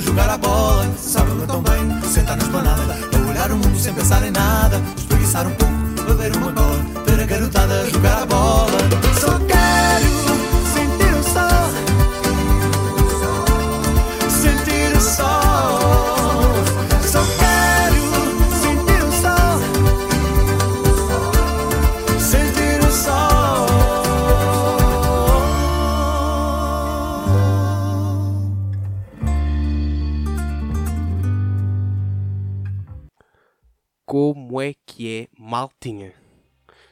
jogar a bola. Sábado tão bem, sentar na esplanada, olhar o mundo sem pensar em nada. Espreguiçar um pouco,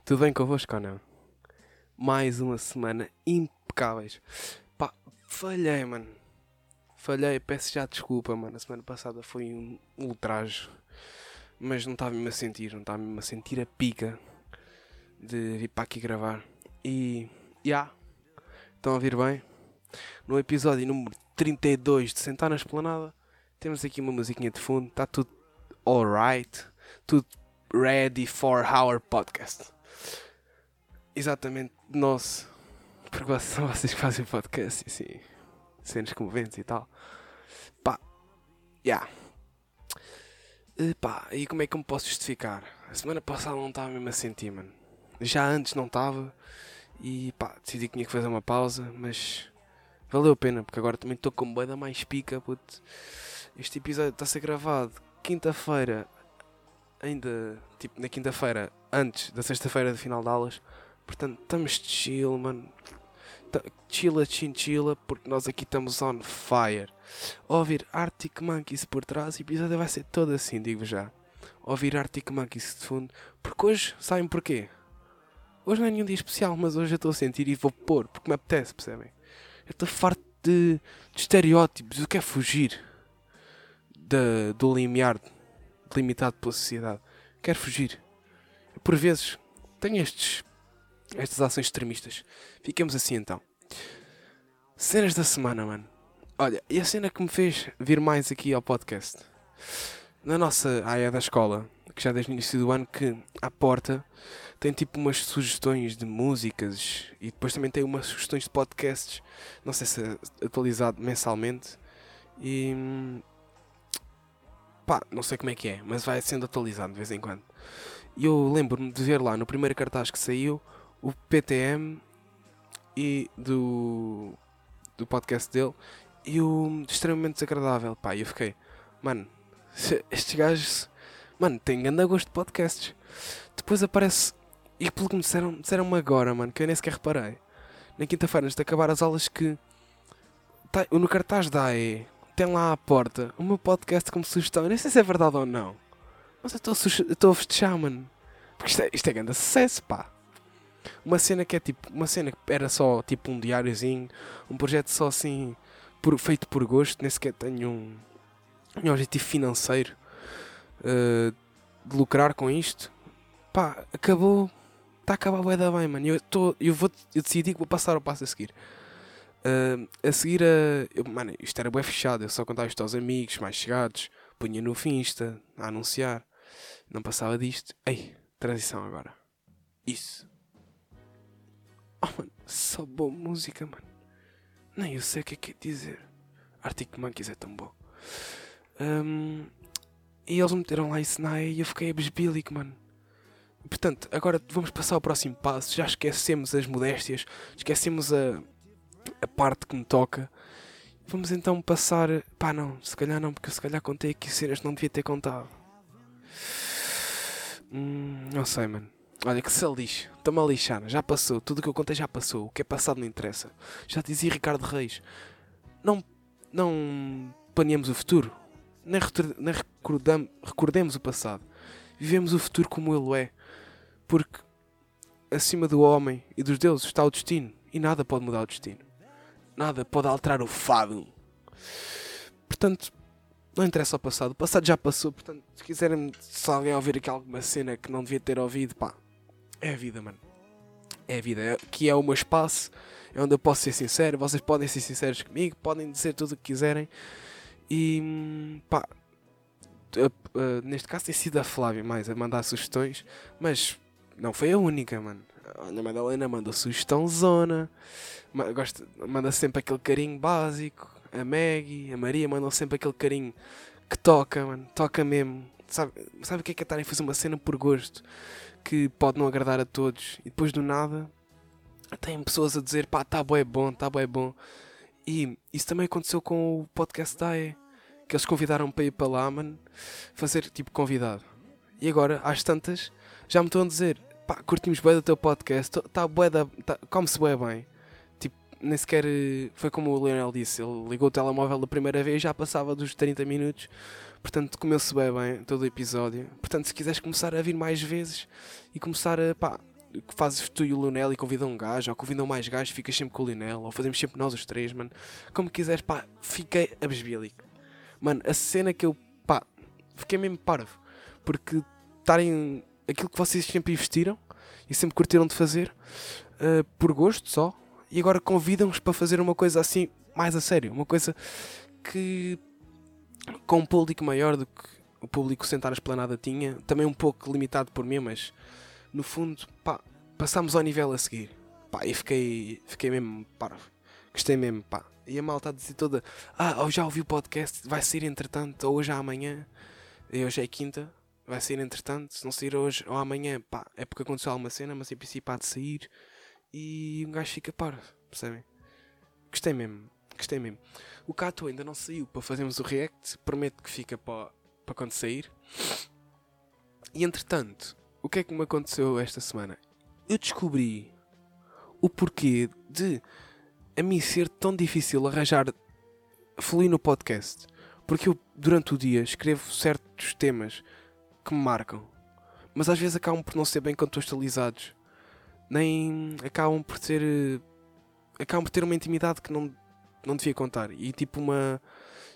Tudo bem convosco ou não? Mais uma semana impecáveis. Pá, falhei, mano. Falhei, peço já desculpa, mano. A semana passada foi um ultraje. Mas não estava mesmo a sentir, não estava mesmo a sentir a pica de vir para aqui gravar. E, já, estão a ouvir bem? No episódio número 32 de Sentar na Esplanada, temos aqui uma musiquinha de fundo, está tudo alright tudo ready for our podcast. Exatamente, nosso. Porque são vocês que fazem podcast e assim, cenas comoventes e tal. Pá, já. Yeah. Pá, e como é que eu me posso justificar? A semana passada não estava mesmo a sentir, mano. Já antes não estava. E pá, decidi que tinha que fazer uma pausa, mas valeu a pena, porque agora também estou com boeda mais pica, puto. Este episódio está a ser gravado quinta-feira ainda tipo na quinta-feira, antes da sexta-feira de final de aulas. Portanto, estamos chill, mano. Chila, chinchila, porque nós aqui estamos on fire. Ouvir Arctic Monkeys por trás, o episódio vai ser todo assim, digo já. Ouvir Arctic Monkeys de fundo, porque hoje, sabem porquê? Hoje não é nenhum dia especial, mas hoje eu estou a sentir e vou pôr, porque me apetece, percebem? Eu estou farto de, de estereótipos, eu quero fugir de, do limiar limitado pela sociedade. Quero fugir. Por vezes tenho estes, estas ações extremistas. Fiquemos assim então. Cenas da semana, mano. Olha, e a cena que me fez vir mais aqui ao podcast? Na nossa área da escola, que já desde o início do ano, que à porta tem tipo umas sugestões de músicas e depois também tem umas sugestões de podcasts. Não sei se é atualizado mensalmente. E pá, não sei como é que é, mas vai sendo atualizado de vez em quando. E eu lembro-me de ver lá no primeiro cartaz que saiu o PTM e do, do podcast dele e o extremamente desagradável. Pá, eu fiquei, mano, estes gajos, mano, têm grande gosto de podcasts. Depois aparece, e pelo que me disseram, disseram-me agora, mano, que eu nem sequer reparei. Na quinta-feira, antes de acabar as aulas, que tá, no cartaz da AE tem lá à porta o meu podcast como sugestão. Eu nem sei se é verdade ou não. Mas eu estou a festejar, mano. Porque isto é, isto é grande sucesso, pá. Uma cena que é tipo. Uma cena que era só tipo um diáriozinho. Um projeto só assim. Por, feito por gosto. Nem sequer tenho um, um objetivo financeiro. Uh, de lucrar com isto. Pá, acabou. Está a acabar bué da bem, mano. Eu, tô, eu, vou, eu decidi que vou passar ao passo a seguir. Uh, a seguir a. Eu, mano, isto era bem fechado, eu só contava isto aos amigos mais chegados, punha no Finsta a anunciar. Não passava disto. Ei, transição agora. Isso. Oh, mano, só boa música, mano. Nem eu sei o que é que é dizer. Arctic Monkeys é tão bom. Um, e eles meteram lá isso na e eu fiquei abesbílico, mano. Portanto, agora vamos passar ao próximo passo. Já esquecemos as modéstias, esquecemos a a parte que me toca. Vamos então passar. Pá, não, se calhar não, porque se calhar contei aqui cenas que não devia ter contado. Hum, não sei, mano. Olha que se lixe, estou-me a lixar, já passou, tudo o que eu contei já passou, o que é passado não interessa. Já dizia Ricardo Reis: não, não planeamos o futuro, nem, nem recordam, recordemos o passado, vivemos o futuro como ele é, porque acima do homem e dos deuses está o destino e nada pode mudar o destino nada pode alterar o fado. Portanto, não interessa o passado. O passado já passou. Portanto, se quiserem, se alguém ouvir aqui alguma cena que não devia ter ouvido, pá, é a vida, mano. É a vida. É, que é o meu espaço. É onde eu posso ser sincero. Vocês podem ser sinceros comigo. Podem dizer tudo o que quiserem. E, pá, uh, neste caso tem sido a Flávia mais a mandar sugestões. Mas não foi a única, mano. A Ana Madalena mandou sugestão zona gosta, manda sempre aquele carinho básico. a Maggie, a Maria mandam sempre aquele carinho que toca, mano, toca mesmo. Sabe, sabe o que é que é estarem a fazer uma cena por gosto que pode não agradar a todos e depois do nada tem pessoas a dizer pá, tá bom, é bom, tá bom, é bom. E isso também aconteceu com o podcast da que eles convidaram para ir para lá, mano, fazer tipo convidado. E agora, às tantas, já me estão a dizer pá, curtimos bem do teu podcast, tá bué da, tá, come-se bué bem. Tipo, nem sequer eh, foi como o Leonel disse, ele ligou o telemóvel da primeira vez já passava dos 30 minutos, portanto comeu-se bem bem todo o episódio. Portanto, se quiseres começar a vir mais vezes e começar a, pá, fazes tu e o Leonel e convidam um gajo, ou convidam mais gajos, ficas sempre com o Leonel, ou fazemos sempre nós os três, mano. Como quiseres, pá, fiquei a besbílico. Mano, a cena que eu, pá, fiquei mesmo parvo, porque estarem aquilo que vocês sempre investiram e sempre curtiram de fazer uh, por gosto só e agora convidam-nos para fazer uma coisa assim mais a sério, uma coisa que com um público maior do que o público sentar a esplanada tinha, também um pouco limitado por mim, mas no fundo, pá, passámos ao nível a seguir. Pá, e fiquei, fiquei mesmo parvo. Gostei mesmo, pá. E a malta a dizer toda: Ah, já ouvi o podcast, vai sair entretanto, ou hoje ou amanhã. E hoje é quinta, vai sair entretanto. Se não sair hoje ou amanhã, pá, é porque aconteceu alguma cena, mas em princípio há de sair. E um gajo fica parvo, percebem? Gostei mesmo, gostei mesmo. O Cato ainda não saiu para fazermos o react, prometo que fica para, para quando sair. E entretanto, o que é que me aconteceu esta semana? Eu descobri o porquê de a mim ser tão difícil arranjar fluir no podcast. Porque eu, durante o dia, escrevo certos temas que me marcam, mas às vezes acabam por não ser bem contextualizados, nem acabam por ter. acabam por ter uma intimidade que não, não devia contar. E tipo uma.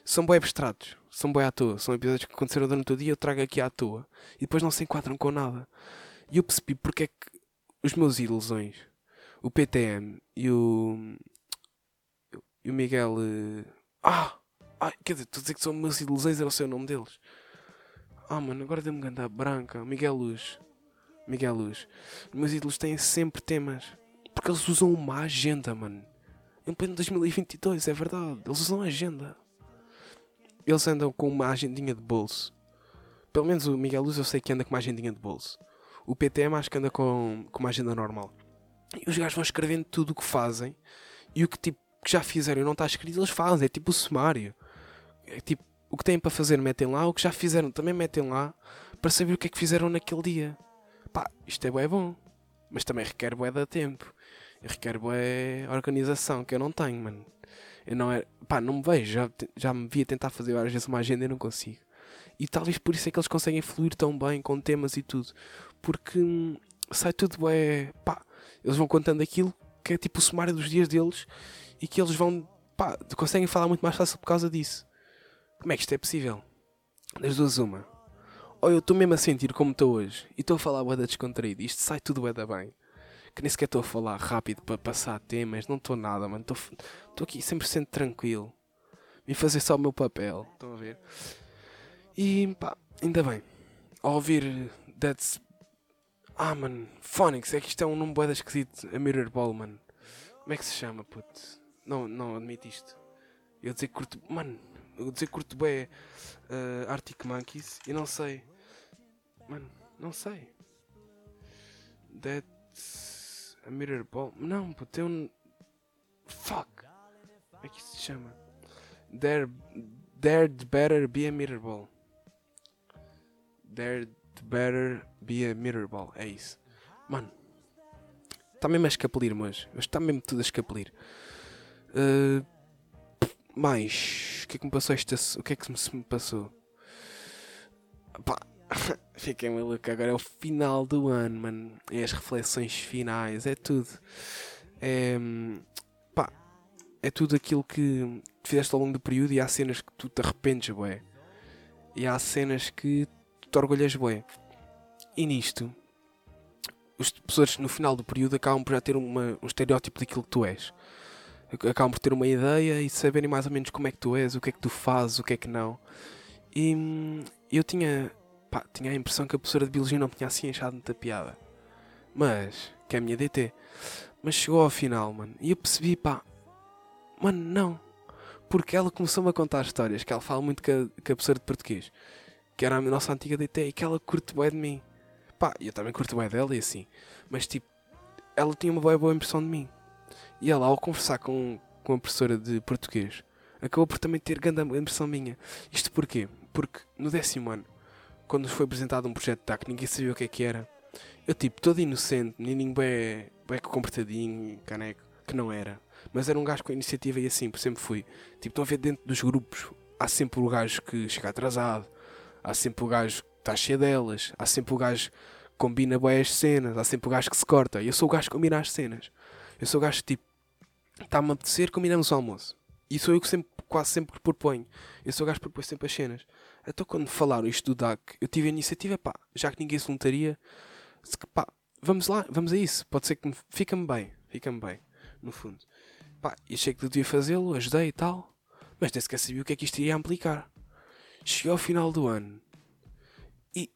são bem abstratos, são bem à toa, são episódios que aconteceram durante o dia, eu trago aqui à toa e depois não se enquadram com nada. E eu percebi porque é que os meus ilusões, o PTM e o. e o Miguel. eh, Ah! ah quer dizer, estou a dizer que são meus ilusões, era o seu nome deles. Ah, mano, agora deu-me ganda branca. Miguel Luz. Miguel Luz. Os meus ídolos têm sempre temas. Porque eles usam uma agenda, mano. Em pleno 2022, é verdade. Eles usam agenda. Eles andam com uma agendinha de bolso. Pelo menos o Miguel Luz eu sei que anda com uma agendinha de bolso. O PTM acho que anda com, com uma agenda normal. E os gajos vão escrevendo tudo o que fazem. E o que, tipo, que já fizeram e não está escrito, eles fazem. É tipo o sumário. É tipo, o que têm para fazer metem lá. O que já fizeram também metem lá. Para saber o que é que fizeram naquele dia. Pá, isto é bué bom. Mas também requer bué de tempo. Requer bué organização, que eu não tenho, mano. Eu não é... Pá, não me vejo. Já, já me via tentar fazer várias vezes uma agenda e não consigo. E talvez por isso é que eles conseguem fluir tão bem com temas e tudo. Porque hum, sai tudo é pá, eles vão contando aquilo que é tipo o sumário dos dias deles e que eles vão, pá, conseguem falar muito mais fácil por causa disso. Como é que isto é possível? Das duas uma. Ou eu estou mesmo a sentir como estou hoje e estou a falar bué da descontraído. Isto sai tudo bué da bem. Que nem sequer estou a falar rápido para passar temas. Não estou nada, mano. Estou aqui 100% tranquilo. Vim fazer só o meu papel. Estão a ver? E pá, ainda bem. Ao ouvir That's. Ah, mano. Phonics. É que isto é um nome bué da esquisito. A Mirror Ball, mano. Como é que se chama, puto? Não, não admito isto. Eu dizer que curto. Mano. Eu dizer curto bué uh, Arctic Monkeys e não sei. Mano, não sei. That's. A Mirror Ball. Não, puto, tem um. Fuck. Como é que isso se chama? There. There'd better be a mirror ball. There'd better be a mirror ball. É isso. Mano. Está mesmo a escapelir, mas. Está mesmo tudo a escapelir. Uh, mais. Que é que me passou esta. O que é que se me passou? Pá. Fiquei maluco. Agora é o final do ano, mano. É as reflexões finais. É tudo. É. Pá. É tudo aquilo que fizeste ao longo do período e há cenas que tu te arrependes, bué. E há cenas que tu te orgulhas, bué. E nisto, as pessoas no final do período acabam por já ter uma, um estereótipo daquilo que tu és. Acabam por ter uma ideia e saberem mais ou menos como é que tu és, o que é que tu fazes, o que é que não. E hum, eu tinha, pá, tinha a impressão que a professora de Biologia não tinha assim achado muita piada. Mas, que é a minha DT. Mas chegou ao final, mano, e eu percebi, pá, mano, não. porque ela começou-me a contar histórias que ela fala muito com a, com a professora de português, que era a nossa antiga DT, e que ela curte bem de mim. Pá, eu também curto bem dela e assim. Mas tipo, ela tinha uma boa, boa impressão de mim. E ela, ao conversar com, com a professora de português, acabou por também ter grande impressão minha. Isto porquê? Porque no décimo ano, quando nos foi apresentado um projeto de TAC, ninguém sabia o que é que era. Eu, tipo, todo inocente, menininho bem, bem comportadinho, caneco, que não era. Mas era um gajo com iniciativa e assim, por sempre fui. Tipo, estão a ver dentro dos grupos, há sempre o gajo que chega atrasado, há sempre o gajo que está cheio delas, há sempre o gajo que combina bem as cenas, há sempre o gajo que se corta. E eu sou o gajo que combina as cenas. Eu sou o gajo que, tipo, está-me a apetecer, combinamos o almoço. E sou eu que sempre, quase sempre proponho. Eu sou o gajo que propõe sempre as cenas. Então quando falaram isto do DAC, eu tive a iniciativa, pá, já que ninguém se voluntaria, pá, vamos lá, vamos a isso. Pode ser que me, fica-me bem, fica-me bem, no fundo. Pá, e achei que devia fazê-lo, ajudei e tal, mas nem sequer sabia o que é que isto iria implicar. Cheguei ao final do ano e,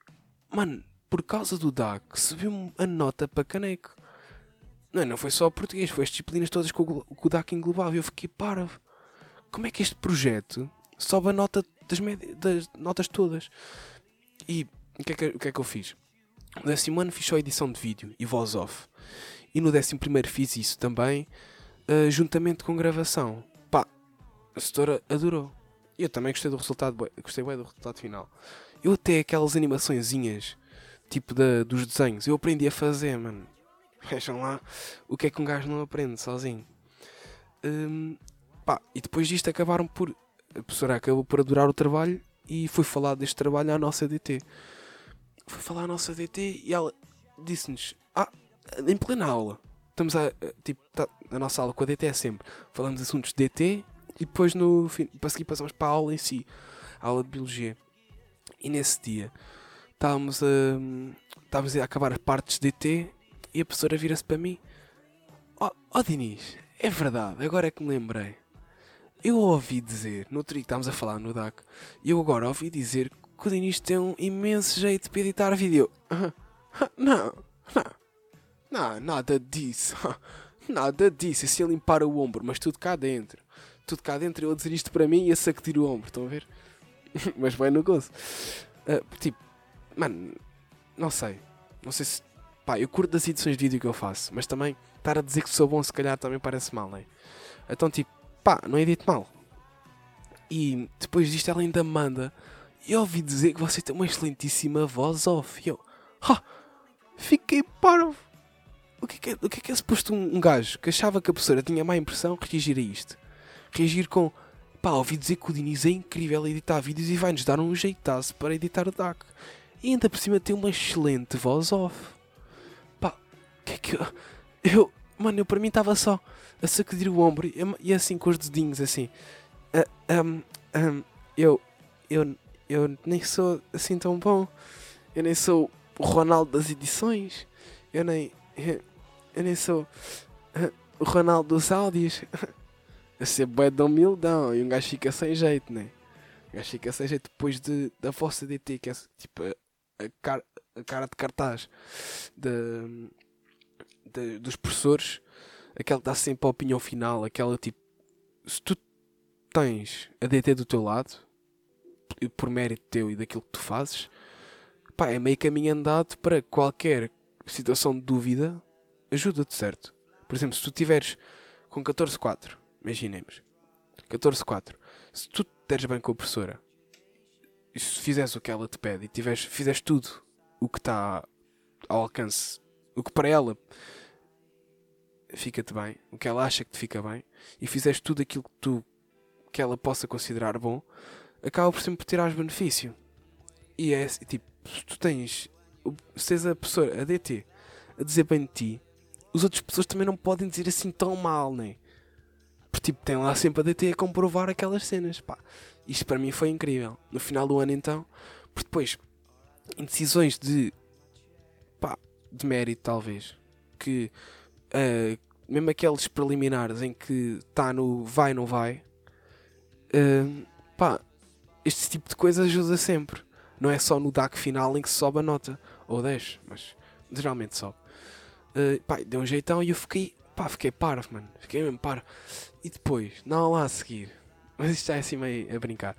mano, por causa do DAC, subiu-me a nota para caneco. Não, não foi só português, foi as disciplinas todas que o, que o DAC. Eu fiquei parvo. Como é que este projeto sobe a nota das, das notas todas? E o que, é que, o que é que eu fiz? No décimo ano fiz só edição de vídeo e voz off. E no décimo primeiro fiz isso também, uh, juntamente com gravação. Pá, a setora adorou. Eu também gostei do resultado, gostei bem do resultado final. Eu até aquelas animaçõezinhas, tipo da, dos desenhos, eu aprendi a fazer, mano. Vejam lá o que é que um gajo não aprende sozinho. Um, pá, e depois disto acabaram por. A professora acabou por adorar o trabalho e foi falar deste trabalho à nossa DT. Foi falar à nossa DT e ela disse-nos: Ah, em plena aula. Estamos a. Tipo, tá, a nossa aula com a DT é sempre. Falamos assuntos de DT e depois no fim. Para seguir passamos para a aula em si. A aula de Biologia. E nesse dia estávamos a. Estávamos a acabar as partes de DT e a professora vira-se para mim: Ó oh, oh, Diniz, é verdade, agora é que me lembrei. Eu ouvi dizer, no outro dia que estávamos a falar no DAC, e eu agora ouvi dizer que o Diniz tem um imenso jeito para editar vídeo. Não, não, não, nada disso. Nada disso, assim a limpar o ombro, mas tudo cá dentro. Tudo cá dentro, eu a dizer isto para mim e a sacudir o ombro, estão a ver? mas vai no gozo. Uh, tipo, mano, não sei. Não sei se Pá, eu curto das edições de vídeo que eu faço, mas também estar a dizer que sou bom se calhar também parece mal, né? Então tipo, pá, não edito mal. E depois disto ela ainda manda. E ouvi dizer que você tem uma excelentíssima voz off. E eu, ha, fiquei parvo. O que é que é, o que é, que é suposto um, um gajo que achava que a professora tinha má impressão reagir a isto? Reagir com, pá, ouvi dizer que o Diniz é incrível a editar vídeos e vai-nos dar um jeitaço para editar o DAC. E ainda por cima tem uma excelente voz off que é que eu. Eu. Mano, eu para mim estava só a sacudir o ombro e, assim com os dedinhos assim. Uh, um, um, eu. Eu. Eu nem sou assim tão bom. Eu nem sou o Ronaldo das edições. Eu nem. Eu, eu nem sou uh, o Ronaldo dos áudios. Eu ser bué de humildão e um gajo fica sem jeito, né? Um gajo fica sem jeito depois de, da vossa DT, que é tipo a, a, cara, a cara de cartaz de, de, dos professores, aquela que dá sempre a opinião final, aquela tipo, se tu tens a DT do teu lado, por mérito teu e daquilo que tu fazes, pá, é meio caminho andado para qualquer situação de dúvida, ajuda-te, certo? Por exemplo, se tu tiveres com 14.4, imaginemos, 14.4, se tu deres bem com a professora, e se fizeres o que ela te pede e tiveres, fizeres tudo o que está ao alcance, o que para ela fica-te bem, o que ela acha que te fica bem, e fizeste tudo aquilo que tu que ela possa considerar bom, acaba por sempre tirar benefício. E é tipo, se tu tens, se tens a pessoa, a DT, a dizer bem de ti, as outras pessoas também não podem dizer assim tão mal, nem. Porque tipo, tem lá sempre a DT a comprovar aquelas cenas. Pá, isto para mim foi incrível. No final do ano então, porque depois, em decisões de pá, de mérito talvez, que uh, mesmo aqueles preliminares em que está no vai não vai, uh, pá, este tipo de coisa ajuda sempre. Não é só no DAC final em que sobe a nota, ou 10, mas geralmente sobe. Uh, pá, deu um jeitão e eu fiquei, pá, fiquei parvo, mano. Fiquei mesmo parvo. E depois, na aula a seguir, mas isto é assim meio a brincar.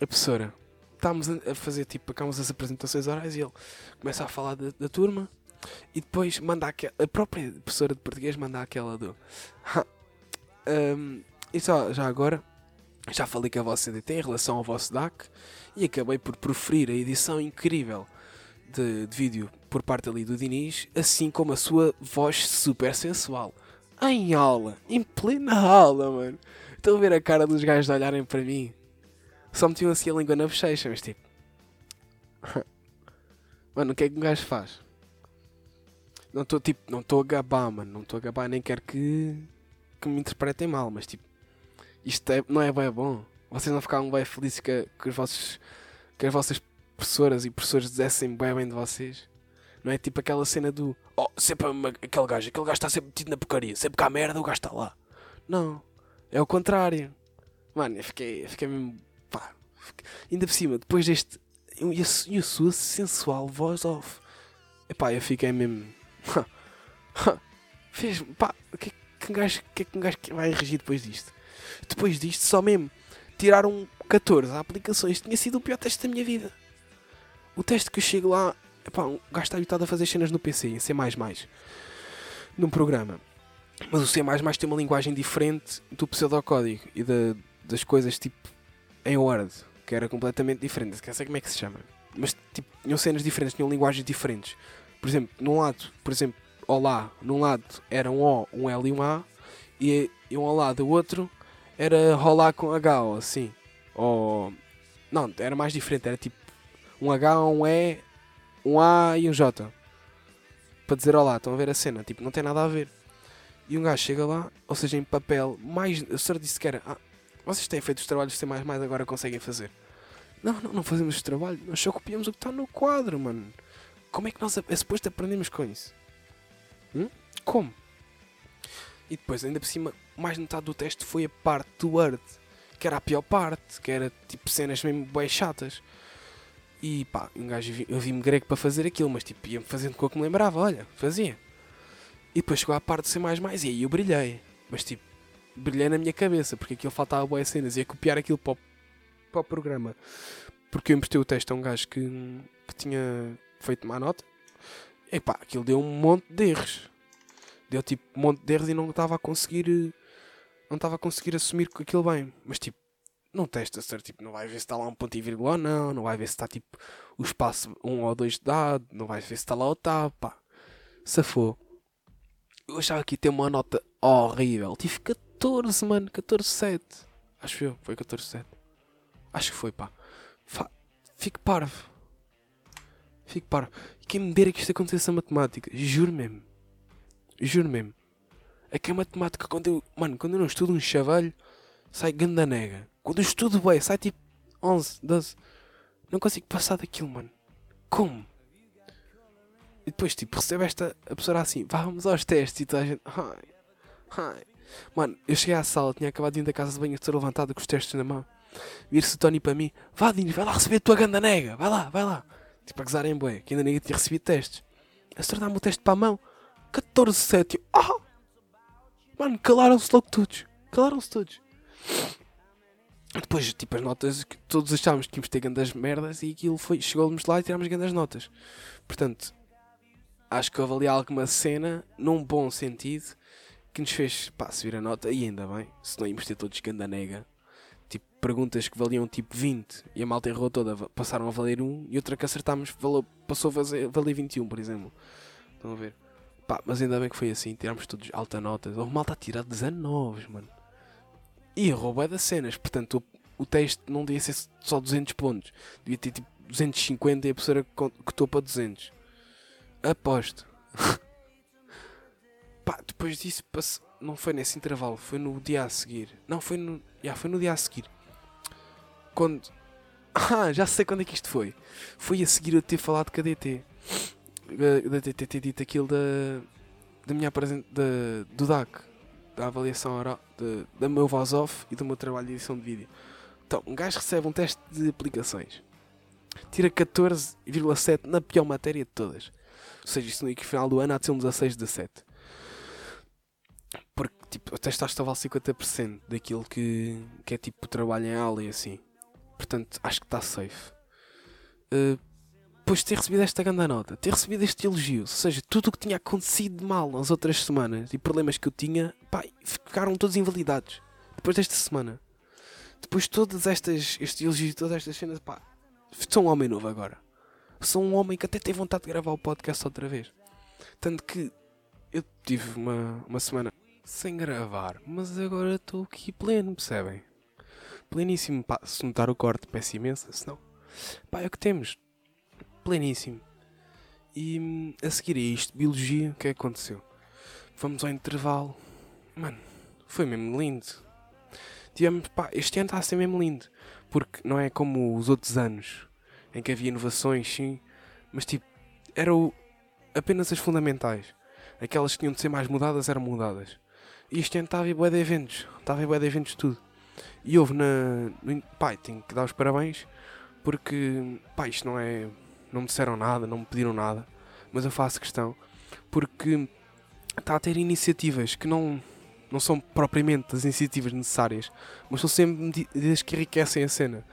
A professora, estávamos a fazer tipo, acabamos as apresentações orais e ele começa a falar da, da turma e depois manda aquela, a própria professora de português manda aquela do. um, e só, já agora, já falei com a vossa CDT em relação ao vosso DAC e acabei por proferir a edição incrível de, de vídeo por parte ali do Diniz, assim como a sua voz super sensual. Em aula, em plena aula, mano. Estou a ver a cara dos gajos de olharem para mim. Só metiam assim a língua na bochecha, mas tipo. mano, o que é que um gajo faz? Não estou tipo, não estou a gabar, mano. Não estou a gabar, nem quero que, que me interpretem mal, mas tipo, isto é, não é bem bom. Vocês não ficavam bem felizes que, que, os vossos, que as vossas professoras e professores dissessem bem bem de vocês? Não é tipo aquela cena do Oh, sempre aquele gajo, aquele gajo está sempre metido na porcaria, sempre que há merda o gajo está lá. Não, é o contrário. Mano, eu fiquei, eu fiquei mesmo. Pá, fiquei, ainda por cima, depois deste. E a, sua sensual voz off. Epá, eu fiquei mesmo. Fez. Pá, o que, que um gajo, que é que um gajo vai reagir depois disto? Depois disto, só mesmo tiraram 14 aplicações. Tinha sido o pior teste da minha vida. O teste que eu chego lá Epá, um gajo está habituado a fazer cenas no PC, em C++, num programa. Mas o C++ tem uma linguagem diferente do pseudocódigo e da, das coisas tipo em Word, que era completamente diferente. Não sei como é que se chama. Mas tipo, tinham cenas diferentes, tinham linguagens diferentes. Por exemplo, num lado, por exemplo, Olá, num lado era um O, um L e um A, e, e um Olá do outro era Olá com H, ou assim. Ou. Não, era mais diferente, era tipo um H, um E, um A e um J. Para dizer olá, estão a ver a cena, tipo, não tem nada a ver. E um gajo chega lá, ou seja, em papel, mais. A senhora disse que era. Ah, vocês têm feito os trabalhos de C agora conseguem fazer. Não, não, não fazemos o trabalho, nós só copiamos o que está no quadro, mano. Como é que nós é suposto aprendemos com isso? Hum? Como? E depois, ainda por cima, mais metade do teste foi a parte do Word, que era a pior parte, que era tipo cenas mesmo bem chatas. E pá, um gajo, eu vi-me grego para fazer aquilo, mas tipo, ia-me fazendo com o que me lembrava, olha, fazia. E depois chegou à parte de ser mais mais, e aí eu brilhei. Mas tipo, brilhei na minha cabeça, porque aquilo faltava boas cenas, ia copiar aquilo para o, para o programa. Porque eu emprestei o texto a um gajo que, que tinha feito má nota. E pá, aquilo deu um monte de erros. Deu tipo um monte de erros e não estava a conseguir. Não estava a conseguir assumir aquilo bem. Mas tipo, não testa ser tipo, não vai ver se está lá um ponto e vírgula ou não, não vai ver se está tipo o espaço um ou dois dado, não vai ver se está lá ou está, pá. Safou. Eu achava que ia ter uma nota horrível. Tive 14, mano, 14,7. Acho eu, foi 14,7. Acho que foi, pá. Fa Fico parvo. Fico parvo. E quem me dera que isto acontecesse a matemática? Juro mesmo. Juro mesmo. É que a matemática, quando eu, mano, quando eu não estudo um chavalho, sai ganda nega. Quando eu estudo bem, sai tipo 11, 12. Não consigo passar daquilo, mano. Como? E depois, tipo, recebe esta a pessoa assim, vamos aos testes e toda a gente. Ai, ai. Mano, eu cheguei à sala, tinha acabado de ir da casa de banho, estou levantado com os testes na mão. Vir-se o Tony para mim, vá Dinis, vai lá receber a tua ganda nega, vai lá, vai lá. Tipo, a gozarem bem, que ainda ninguém tinha recebido testes. A senhora dá-me o teste para a mão, 14, 7. Ah! Mano, calaram-se logo todos. Calaram-se todos. Depois, tipo, as notas que todos achávamos que íamos ter grandes merdas e aquilo foi. Chegou-nos lá e tirámos grandes notas. Portanto, acho que ali alguma cena, num bom sentido, que nos fez, pá, subir a nota e ainda bem, se não íamos ter todos ganda nega. Perguntas que valiam tipo 20 e a malta errou toda, passaram a valer 1 e outra que acertámos valeu, passou a valer, valer 21, por exemplo. Estão a ver? Pá, mas ainda bem que foi assim, tirámos todos alta nota. Houve malta a tirar 19, mano. E roubou das cenas, portanto o, o teste não devia ser só 200 pontos, devia ter tipo 250 e a professora cotou para 200. Aposto. Pá, depois disso não foi nesse intervalo, foi no dia a seguir. Não, foi no. Já, foi no dia a seguir. Quando. Ah, já sei quando é que isto foi. Foi a seguir eu ter falado com a DT. Da DT ter dito aquilo da. Da minha apresentação. Do DAC da avaliação oral, de, da meu voz off e do meu trabalho de edição de vídeo. Então, um gajo recebe um teste de aplicações, tira 14,7 na pior matéria de todas. Ou seja, isso no final do ano há de ser um 16, 17. Porque tipo, a testaste vale 50% daquilo que, que é tipo trabalho em aula e assim. Portanto, acho que está safe. Uh, depois de ter recebido esta grande nota, ter recebido este elogio, ou seja, tudo o que tinha acontecido de mal nas outras semanas e problemas que eu tinha, pá, ficaram todos invalidados. Depois desta semana. Depois de todas estas, estes elogios, todas estas cenas, pá, sou um homem novo agora. Sou um homem que até tem vontade de gravar o podcast outra vez. Tanto que eu tive uma, uma semana sem gravar, mas agora estou aqui pleno, percebem? Pleníssimo, pá, se notar o corte, peço imensa, se não, pá, é o que temos pleníssimo. E hum, a seguir a isto, biologia, o que é que aconteceu? Vamos ao intervalo. Mano, foi mesmo lindo. Tivemos, pá, este ano está a ser mesmo lindo. Porque não é como os outros anos em que havia inovações, sim, mas tipo, eram apenas as fundamentais. Aquelas que tinham de ser mais mudadas eram mudadas. E este ano estava em bué de eventos. Estava em bué de eventos tudo. E houve na. No, pá, tenho que dar os parabéns porque, pá, isto não é não me disseram nada, não me pediram nada, mas eu faço questão porque está a ter iniciativas que não, não são propriamente as iniciativas necessárias, mas são sempre medidas que enriquecem a cena.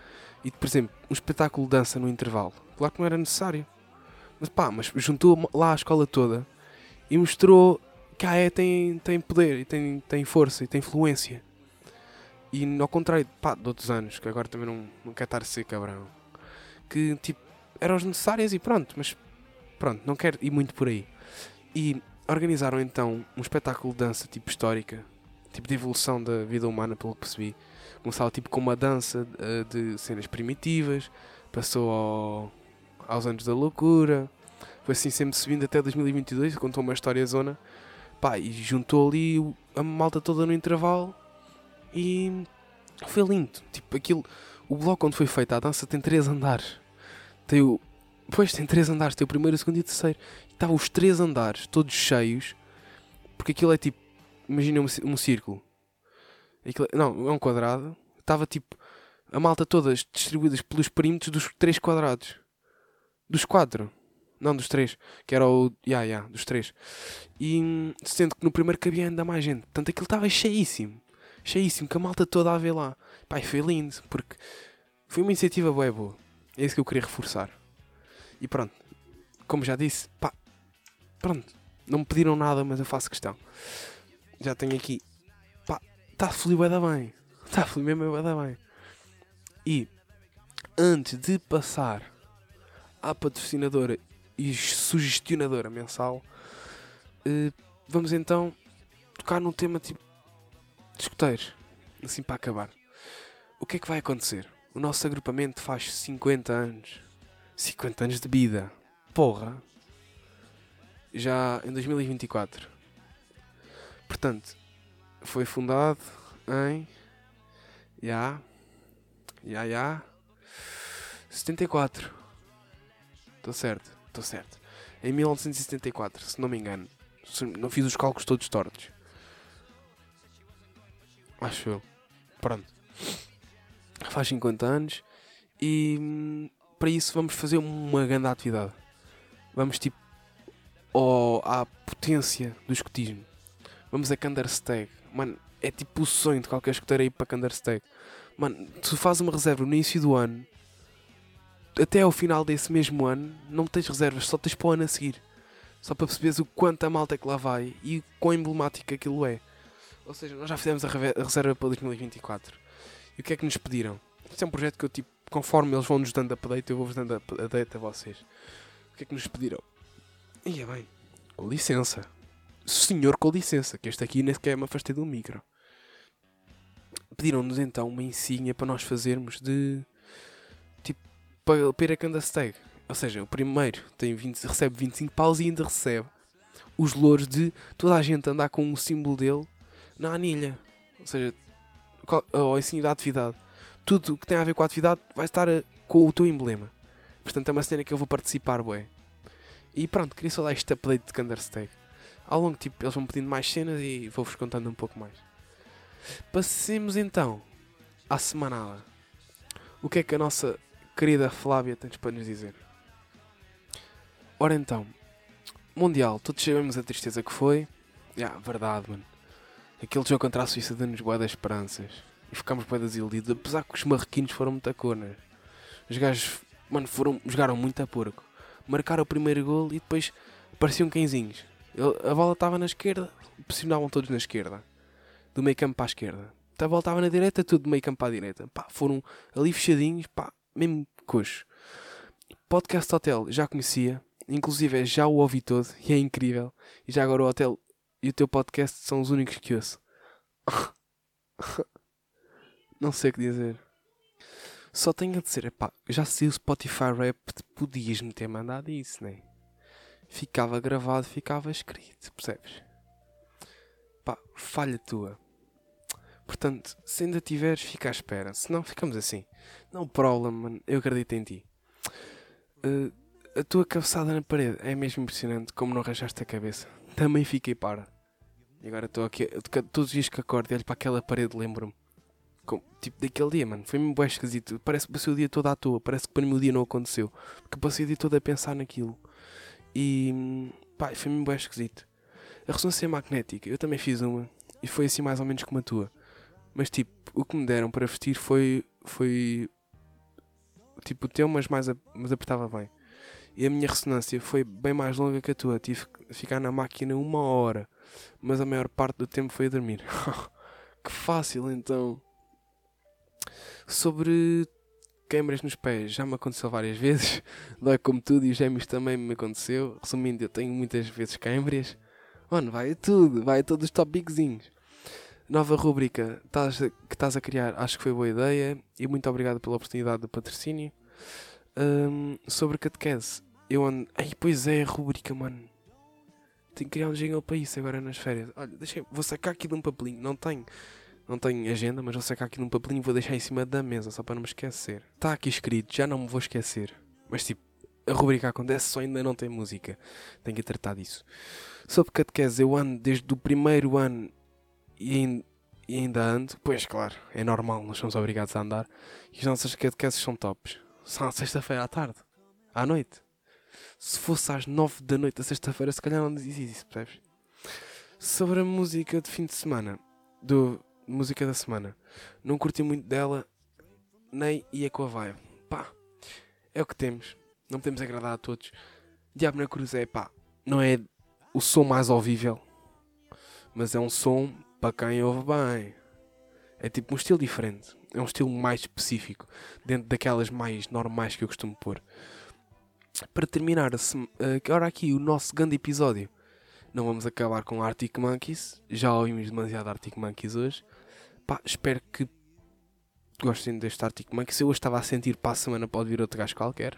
E, por exemplo, um espetáculo de dança no intervalo, claro que não era necessário, mas pá, mas juntou lá a escola toda e mostrou que a AE tem, tem poder e tem, tem força e tem influência. E ao contrário pá, de outros anos, que agora também não, não quer estar a ser cabrão, que tipo eram as necessárias e pronto, mas pronto, não quero ir muito por aí. E organizaram então um espetáculo de dança tipo histórica, tipo de evolução da vida humana, pelo que percebi. Começava tipo com uma dança uh, de cenas primitivas, passou ao, aos anos da loucura, foi assim sempre subindo até 2022, contou uma história zona, pá, e juntou ali a malta toda no intervalo e foi lindo. Tipo, aquilo, o bloco onde foi feita a dança tem três andares. Tem o. Pois tem três andares, tem o primeiro, o segundo e o terceiro. E estavam os três andares, todos cheios. Porque aquilo é tipo. Imagina um, um círculo. Aquilo, não, é um quadrado. Estava tipo. A malta todas distribuídas pelos perímetros dos três quadrados. Dos quatro. Não, dos três. Que era o. Ya, yeah, ya, yeah, dos três. E sendo que no primeiro cabia ainda mais gente. Portanto aquilo estava cheíssimo. Cheíssimo, com a malta toda a ver lá. Pai, foi lindo. Porque foi uma iniciativa boa, boa. É isso que eu queria reforçar. E pronto, como já disse, pá, pronto, não me pediram nada, mas eu faço questão. Já tenho aqui, pá, está a fluir bem, está fluir mesmo bem. E antes de passar à patrocinadora e sugestionadora mensal, uh, vamos então tocar num tema tipo escuteiros, assim para acabar. O que é que vai acontecer? O nosso agrupamento faz 50 anos. 50 anos de vida. Porra! Já em 2024. Portanto, foi fundado em. Já. Já, já. 74. Estou certo, estou certo. Em 1974, se não me engano. Não fiz os cálculos todos tortos. Acho eu. Pronto faz 50 anos e hum, para isso vamos fazer uma grande atividade. Vamos tipo ao, à potência do escutismo. Vamos a Candersteg. Mano, é tipo o sonho de qualquer escuteiro ir para Candersteg. Mano, tu fazes uma reserva no início do ano, até ao final desse mesmo ano, não tens reservas, só tens para o ano a seguir. Só para perceberes o quanto a malta é que lá vai e quão emblemático aquilo é. Ou seja, nós já fizemos a reserva para 2024. E o que é que nos pediram? Isto é um projeto que eu, tipo, conforme eles vão nos dando update, eu vou-vos dando update a vocês. O que é que nos pediram? Ia bem, com licença. Senhor, com licença, que este aqui nem sequer me afastei do micro. Pediram-nos então uma insígnia para nós fazermos de. Tipo, para, para a Candasteg. Ou seja, o primeiro tem 20, recebe 25 paus e ainda recebe os louros de toda a gente andar com o símbolo dele na anilha. Ou seja, ou ensino da atividade. Tudo que tem a ver com a atividade vai estar a, com o teu emblema. Portanto, é uma cena que eu vou participar, bué. E pronto, queria só dar este update de Candersteg. Ao longo, tipo, eles vão pedindo mais cenas e vou-vos contando um pouco mais. Passemos então à semanada. O que é que a nossa querida Flávia tem para nos dizer? Ora então, Mundial, todos sabemos a tristeza que foi. Já, yeah, verdade, mano. Aquele jogo contra a Suíça deu-nos boas das esperanças. E ficámos bué desiludidos, apesar que os marroquinos foram muita conas. Os gajos, mano, foram, jogaram muito a porco. Marcaram o primeiro gol e depois pareciam. Ele- A bola estava na esquerda, pressionavam todos na esquerda. Do meio campo para a esquerda. A bola estava na direita, tudo do meio campo para a direita. Pá, foram ali fechadinhos, pá, mesmo coxo. Podcast Hotel, já conhecia. Inclusive, já o ouvi todo e é incrível. E já agora o Hotel e o teu podcast são os únicos que ouço. Não sei o que dizer. Só tenho a dizer, epá, já sei o Spotify Rap, podias-me ter mandado isso, né? Ficava gravado, ficava escrito, percebes? Pá, falha tua. Portanto, se ainda tiveres, fica à espera. Se não, ficamos assim. Não problema, mano. Eu acredito em ti. Uh, a tua cabeçada na parede é mesmo impressionante como não arranjaste a cabeça. Também fiquei para. E agora estou aqui, todos os dias que acordo e olho para aquela parede, lembro-me. Tipo, daquele dia, mano. Foi mesmo bem esquisito. Parece que passei o dia todo à toa. Parece que para mim o dia não aconteceu. Porque passei o dia todo a pensar naquilo. E. pá, foi mesmo bem esquisito. A ressonância magnética, eu também fiz uma. E foi assim mais ou menos como a tua. Mas tipo, o que me deram para vestir foi. Foi. Tipo o teu, mas mais. a- mas apertava bem. E a minha ressonância foi bem mais longa que a tua. Tive que ficar na máquina uma hora. Mas a maior parte do tempo foi a dormir. que fácil então. Sobre câimbras nos pés, já me aconteceu várias vezes. Dói como tudo e os gêmeos também me aconteceu. Resumindo, eu tenho muitas vezes câimbras. Mano, vai tudo, vai todos os tópicos. Nova rúbrica estás a- que estás a criar, acho que foi boa ideia. E muito obrigado pela oportunidade do patrocínio. Hum, sobre catequese, eu ando. Ai, pois é, a rúbrica, mano. Tenho que criar um jingle para isso agora nas férias. Olha, deixa, vou sacar aqui de um papelinho. Não tenho, não tenho agenda, mas vou sacar aqui de um papelinho e vou deixar em cima da mesa só para não me esquecer. Está aqui escrito, já não me vou esquecer. Mas tipo, a rubrica acontece só ainda não tem música. Tenho que tratar disso. Sobre catequese, eu ando desde o primeiro ano e, e ainda ando. Pois claro, é normal, nós somos obrigados a andar. E as nossas catequeses são tops. São sexta-feira à tarde, à noite. Se fosse às nove da noite da sexta-feira, se calhar não dizia isso, percebes? Sobre a música de fim de semana, do música da semana, não curti muito dela, nem ia com a vibe. Pá, é o que temos. Não podemos agradar a todos. Diabo na Cruz é, pá, não é o som mais ouvível, mas é um som para quem ouve bem. É tipo um estilo diferente. É um estilo mais específico, dentro daquelas mais normais que eu costumo pôr. Para terminar, agora aqui o nosso grande episódio. Não vamos acabar com Arctic Monkeys. Já ouvimos demasiado Arctic Monkeys hoje. Pá, espero que gostem deste Arctic Monkeys. Eu hoje estava a sentir para a semana pode vir outro gajo qualquer.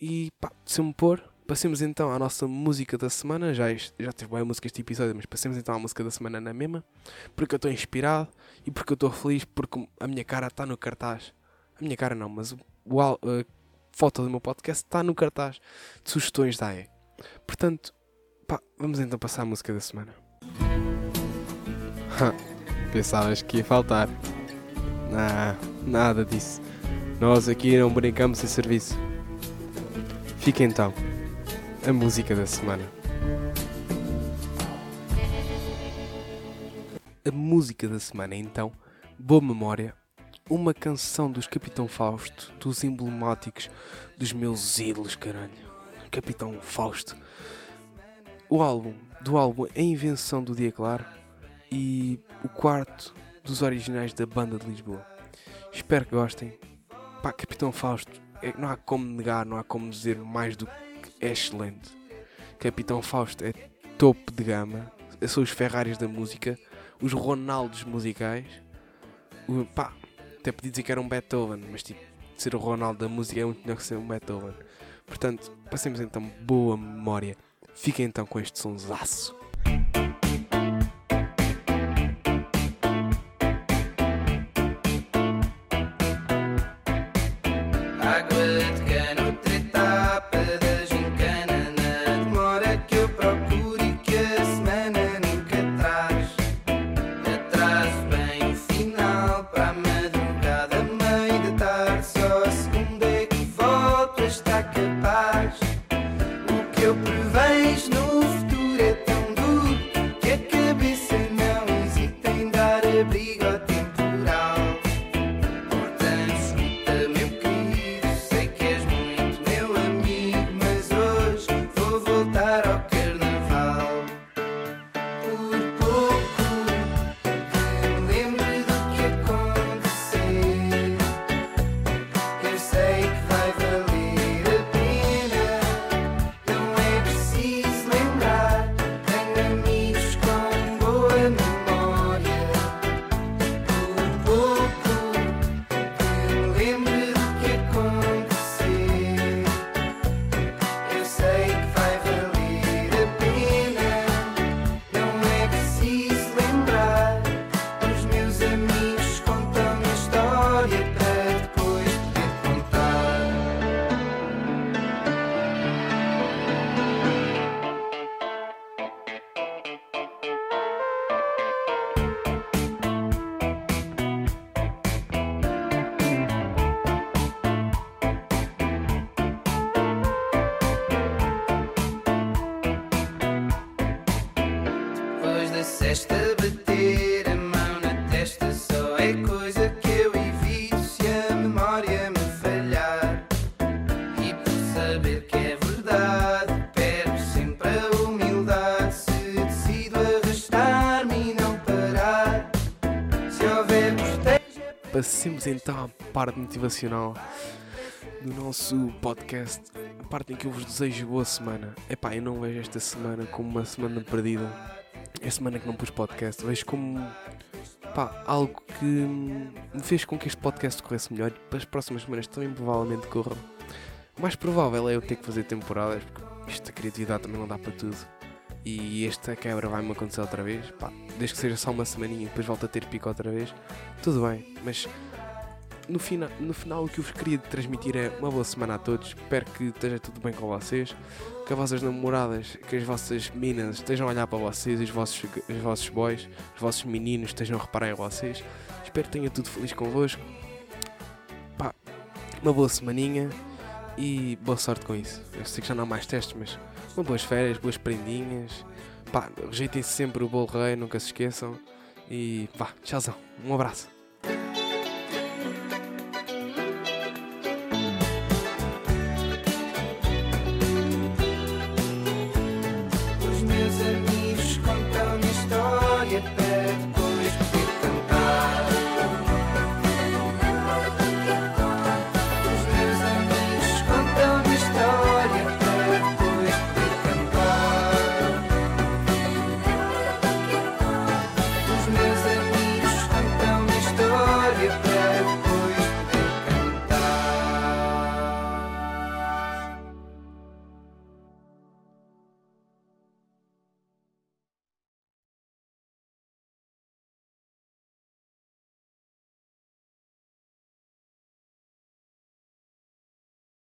E pá, se eu me pôr, passemos então à nossa música da semana. Já, já teve bem a música este episódio, mas passemos então à música da semana na mesma. Porque eu estou inspirado e porque eu estou feliz porque a minha cara está no cartaz. A minha cara não, mas o, o foto do meu podcast está no cartaz de sugestões da AE. Portanto, pá, vamos então passar a música da semana. Pensavas que ia faltar. Não, nada disso. Nós aqui não brincamos em serviço. Fica então a música da semana. A música da semana é então Boa Memória, uma canção dos Capitão Fausto, dos emblemáticos, dos meus ídolos, caralho. Capitão Fausto. O álbum, do álbum A Invenção do Dia Claro e o quarto dos originais da banda de Lisboa. Espero que gostem. Pá, Capitão Fausto, é- não há como negar, não há como dizer mais do que é excelente. Capitão Fausto é topo de gama. São os Ferraris da música, os Ronaldos musicais. O, pá, até podia dizer que era um Beethoven, mas tipo, ser o Ronaldo da música é muito melhor que ser um Beethoven. Portanto, passemos então boa memória. Fiquem então com este sonsaço. É coisa que eu se a memória me falhar. E por saber que é verdade, perco sempre a humildade. Se decido arrastar-me e não parar, se houver. Passemos então à parte motivacional do nosso podcast. A parte em que eu vos desejo boa semana. Epá, eu não vejo esta semana como uma semana perdida. É semana que não pus podcast. Vejo como pá, algo que me fez com que este podcast corresse melhor e para as próximas semanas também provavelmente corram. O mais provável é eu ter que fazer temporadas, porque isto da criatividade também não dá para tudo. E esta quebra vai-me acontecer outra vez. Pá, desde que seja só uma semaninha e depois volto a ter pico outra vez. Tudo bem, mas no, fina, no final o que eu vos queria transmitir é uma boa semana a todos. Espero que esteja tudo bem com vocês. Que as vossas namoradas, que as vossas meninas estejam a olhar para vocês, os vossos, os vossos boys, os vossos meninos estejam a reparar em vocês. Espero que tenha tudo feliz convosco. Pá, uma boa semaninha e boa sorte com isso. Eu sei que já não há mais testes, mas uma boas férias, boas prendinhas. Pá, rejeitem sempre o bolo rei, nunca se esqueçam. E vá, tchauzão, um abraço.